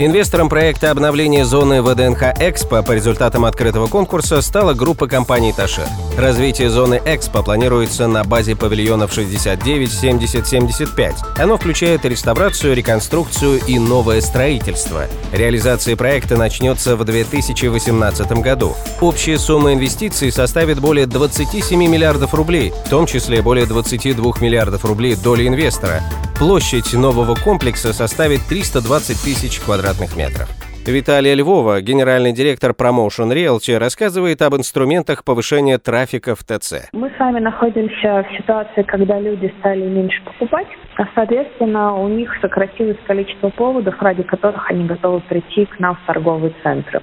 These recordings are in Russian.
Инвестором проекта обновления зоны ВДНХ «Экспо» по результатам открытого конкурса стала группа компаний «Ташир». Развитие зоны «Экспо» планируется на базе павильонов 69, 70, 75. Оно включает реставрацию, реконструкцию и новое строительство. Реализация проекта начнется в 2018 году. Общая сумма инвестиций составит более 27 миллиардов рублей, в том числе более 22 миллиардов рублей доли инвестора. Площадь нового комплекса составит 320 тысяч квадратных метров. Виталия Львова, генеральный директор Promotion Realty, рассказывает об инструментах повышения трафика в ТЦ. Мы с вами находимся в ситуации, когда люди стали меньше покупать, а соответственно у них сократилось количество поводов, ради которых они готовы прийти к нам в торговые центры.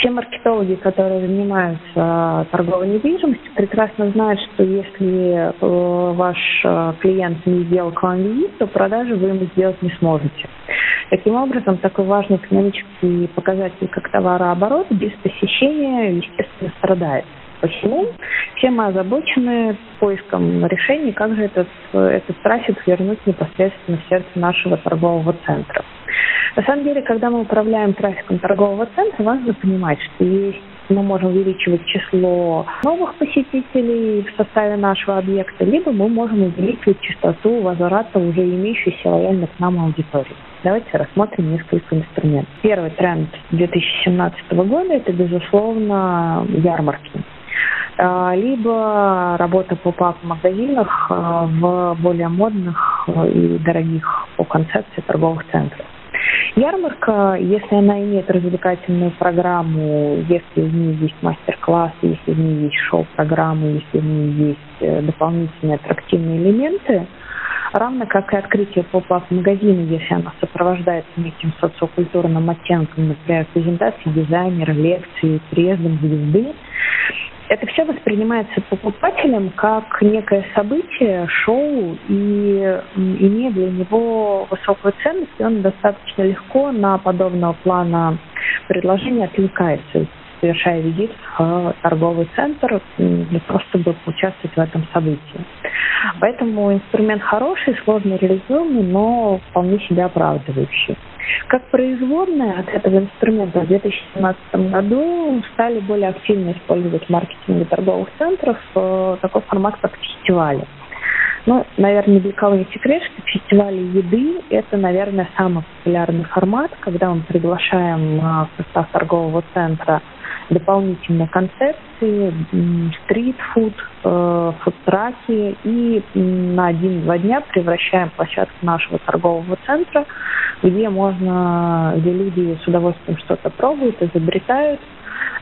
Все маркетологи, которые занимаются торговой недвижимостью, прекрасно знают, что если э, ваш э, клиент не сделал к вам визит, то продажи вы ему сделать не сможете. Таким образом, такой важный экономический показатель, как товарооборот, без посещения, естественно, страдает. Почему? Все мы озабочены поиском решений, как же этот, этот трафик вернуть непосредственно в сердце нашего торгового центра. На самом деле, когда мы управляем трафиком торгового центра, важно понимать, что есть мы можем увеличивать число новых посетителей в составе нашего объекта, либо мы можем увеличивать частоту возврата уже имеющейся лояльно к нам аудитории. Давайте рассмотрим несколько инструментов. Первый тренд 2017 года – это, безусловно, ярмарки а, либо работа по пап магазинах а, в более модных и дорогих по концепции торговых центрах. Ярмарка, если она имеет развлекательную программу, если в ней есть мастер-классы, если в ней есть шоу-программы, если в ней есть э, дополнительные аттрактивные элементы, равно как и открытие поп-ап магазина, если она сопровождается неким социокультурным оттенком, например, презентацией дизайнера, лекции, приездом звезды, это все воспринимается покупателем как некое событие, шоу, и имея для него высокую ценность, и он достаточно легко на подобного плана предложения отвлекается, совершая визит в торговый центр для того, чтобы поучаствовать в этом событии. Поэтому инструмент хороший, сложно реализуемый, но вполне себя оправдывающий. Как производная от этого инструмента в 2017 году стали более активно использовать в торговых центров э, такой формат, как фестивали. Ну, наверное, для кого не секрет, что фестивали еды – это, наверное, самый популярный формат, когда мы приглашаем в состав торгового центра дополнительные концепции, стрит-фуд, э, фудтраки. И на один-два дня превращаем площадку нашего торгового центра, где можно, где люди с удовольствием что-то пробуют, изобретают,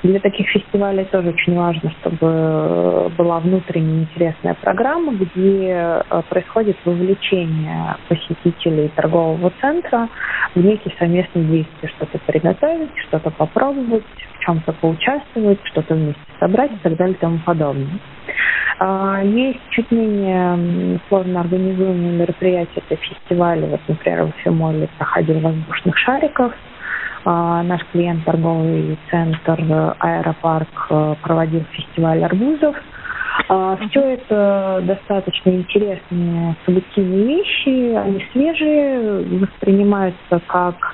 для таких фестивалей тоже очень важно, чтобы была внутренняя интересная программа, где э, происходит вовлечение посетителей торгового центра в некие совместные действия, что-то приготовить, что-то попробовать, чем-то поучаствовать, что-то вместе собрать и так далее и тому подобное. А, есть чуть менее сложно организуемые мероприятия, это фестивали, вот, например, в Фимоле проходил воздушных шариков, а, наш клиент, торговый центр Аэропарк, э, проводил фестиваль арбузов. А, Все это достаточно интересные событийные вещи, они свежие, воспринимаются как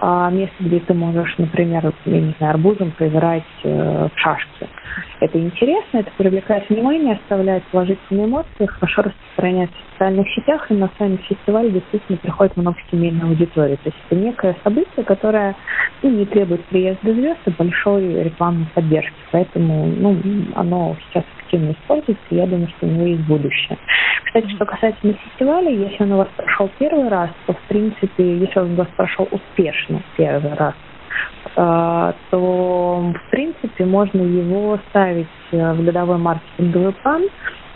а, место, где ты можешь, например, я не знаю, арбузом проиграть э, в шашки. Это интересно, это привлекает внимание, оставляет положительные эмоции, хорошо распространяется в социальных сетях, и на сами фестивале действительно приходит много семейной аудитории. То есть это некое событие, которое ну, не требует приезда звезд и большой рекламной поддержки. Поэтому ну, оно сейчас активно используется, и я думаю, что у него есть будущее. Кстати, что касательно фестиваля, если он у вас прошел первый раз, то, в принципе, если он у вас прошел успешно первый раз, а, то, в принципе, можно его ставить э, в годовой маркетинговый план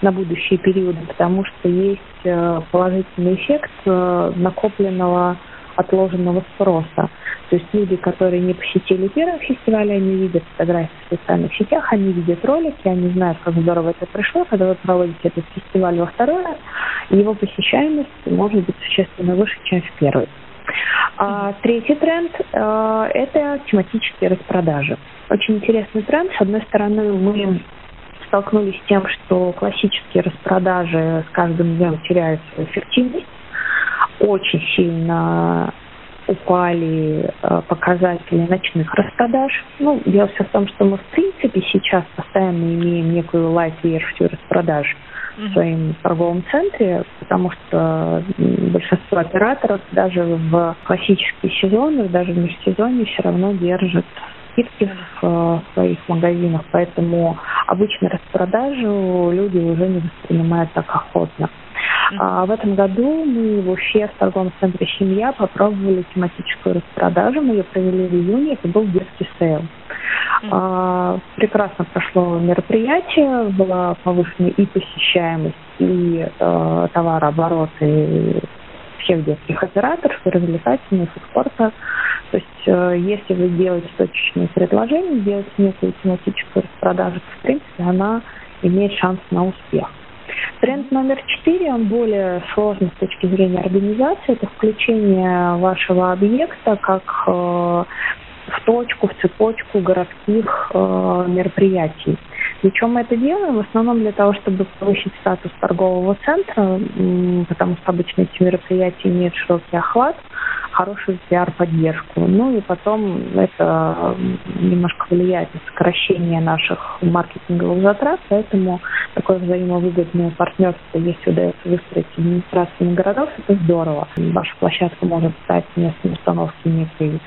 на будущие периоды, потому что есть э, положительный эффект э, накопленного отложенного спроса. То есть люди, которые не посетили первый фестиваль, они видят фотографии в социальных сетях, они видят ролики, они знают, как здорово это пришло. Когда вы проводите этот фестиваль во второй раз, его посещаемость может быть существенно выше, чем в первый. А третий тренд э, – это тематические распродажи. Очень интересный тренд. С одной стороны, мы столкнулись с тем, что классические распродажи с каждым днем теряют свою эффективность. Очень сильно упали э, показатели ночных распродаж. Ну, дело все в том, что мы в принципе сейчас постоянно имеем некую лайт-версию распродаж в своем торговом центре, потому что большинство операторов даже в классические сезоны, даже в межсезонье все равно держат скидки в э, своих магазинах, поэтому обычно распродажу люди уже не воспринимают так охотно. А в этом году мы в Уфе в торговом центре «Семья» попробовали тематическую распродажу. Мы ее провели в июне. Это был детский sale. А, прекрасно прошло мероприятие. Была повышена и посещаемость, и э, товарооборот, и всех детских операторов, и развлекательных, и спорта. То есть, э, если вы делаете точечные предложения, делаете некую тематическую распродажу, то, в принципе, она имеет шанс на успех. Тренд номер четыре, он более сложный с точки зрения организации. Это включение вашего объекта как в точку, в цепочку городских э, мероприятий. Для мы это делаем? В основном для того, чтобы повысить статус торгового центра, потому что обычно эти мероприятия имеют широкий охват хорошую пиар-поддержку. Ну и потом это немножко влияет на сокращение наших маркетинговых затрат, поэтому такое взаимовыгодное партнерство, если удается выстроить администрациями городов, это здорово. Ваша площадка может стать местом установки некой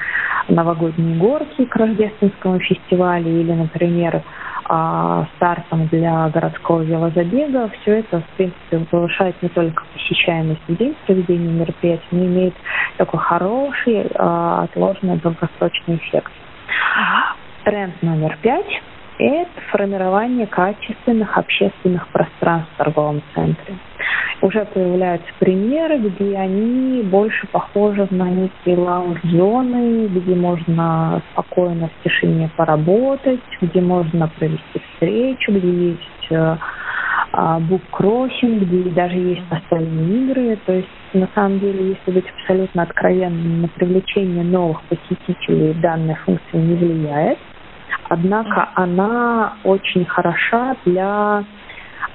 новогодней горки к рождественскому фестивалю или, например, а, стартом для городского велозабега. Все это, в принципе, повышает не только посещаемость в день проведения мероприятий, но имеет такой хороший а, отложенный долгосрочный эффект. Тренд номер пять – это формирование качественных общественных пространств в торговом центре уже появляются примеры, где они больше похожи на некие лаунж-зоны, где можно спокойно в тишине поработать, где можно провести встречу, где есть э, а, буккроссинг, где даже есть настольные игры. То есть, на самом деле, если быть абсолютно откровенным, на привлечение новых посетителей данная функция не влияет. Однако она очень хороша для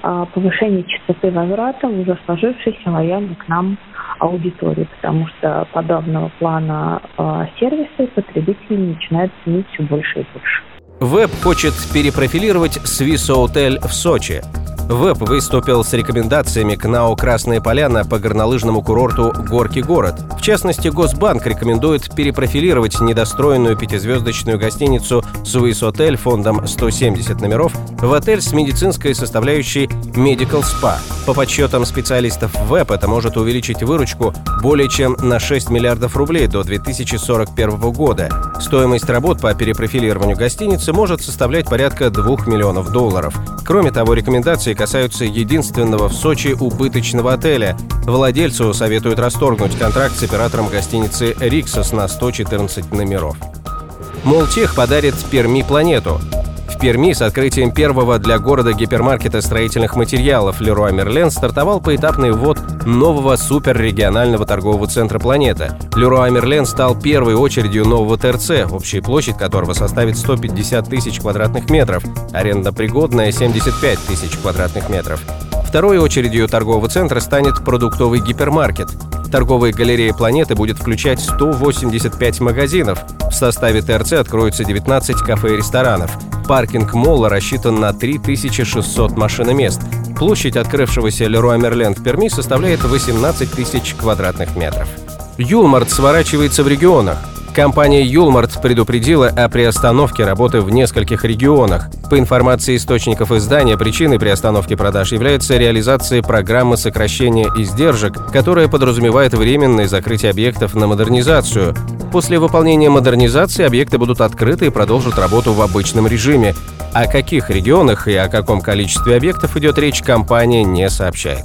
а, повышение частоты возврата в уже сложившейся лояльной к нам аудитории, потому что подобного плана э, сервисы потребители начинают ценить все больше и больше. Веб хочет перепрофилировать Swiss Hotel в Сочи. ВЭП выступил с рекомендациями к НАО «Красная поляна» по горнолыжному курорту «Горки город». В частности, Госбанк рекомендует перепрофилировать недостроенную пятизвездочную гостиницу «Суис Отель» фондом 170 номеров в отель с медицинской составляющей Medical Spa. По подсчетам специалистов ВЭП это может увеличить выручку более чем на 6 миллиардов рублей до 2041 года. Стоимость работ по перепрофилированию гостиницы может составлять порядка 2 миллионов долларов. Кроме того, рекомендации касаются единственного в Сочи убыточного отеля. Владельцу советуют расторгнуть контракт с оператором гостиницы «Риксос» на 114 номеров. Молтех подарит Перми планету. Перми с открытием первого для города гипермаркета строительных материалов Леруа Мерлен стартовал поэтапный ввод нового суперрегионального торгового центра «Планета». Леруа Мерлен стал первой очередью нового ТРЦ, общая площадь которого составит 150 тысяч квадратных метров, аренда пригодная 75 тысяч квадратных метров. Второй очередью торгового центра станет продуктовый гипермаркет. Торговая галерея планеты будет включать 185 магазинов. В составе ТРЦ откроются 19 кафе и ресторанов. Паркинг молла рассчитан на 3600 машиномест. Площадь открывшегося Леруа Мерленд в Перми составляет 18 тысяч квадратных метров. Юлмарт сворачивается в регионах. Компания Юлмарт предупредила о приостановке работы в нескольких регионах. По информации источников издания, причиной приостановки продаж является реализация программы сокращения издержек, которая подразумевает временное закрытие объектов на модернизацию. После выполнения модернизации объекты будут открыты и продолжат работу в обычном режиме. О каких регионах и о каком количестве объектов идет речь, компания не сообщает.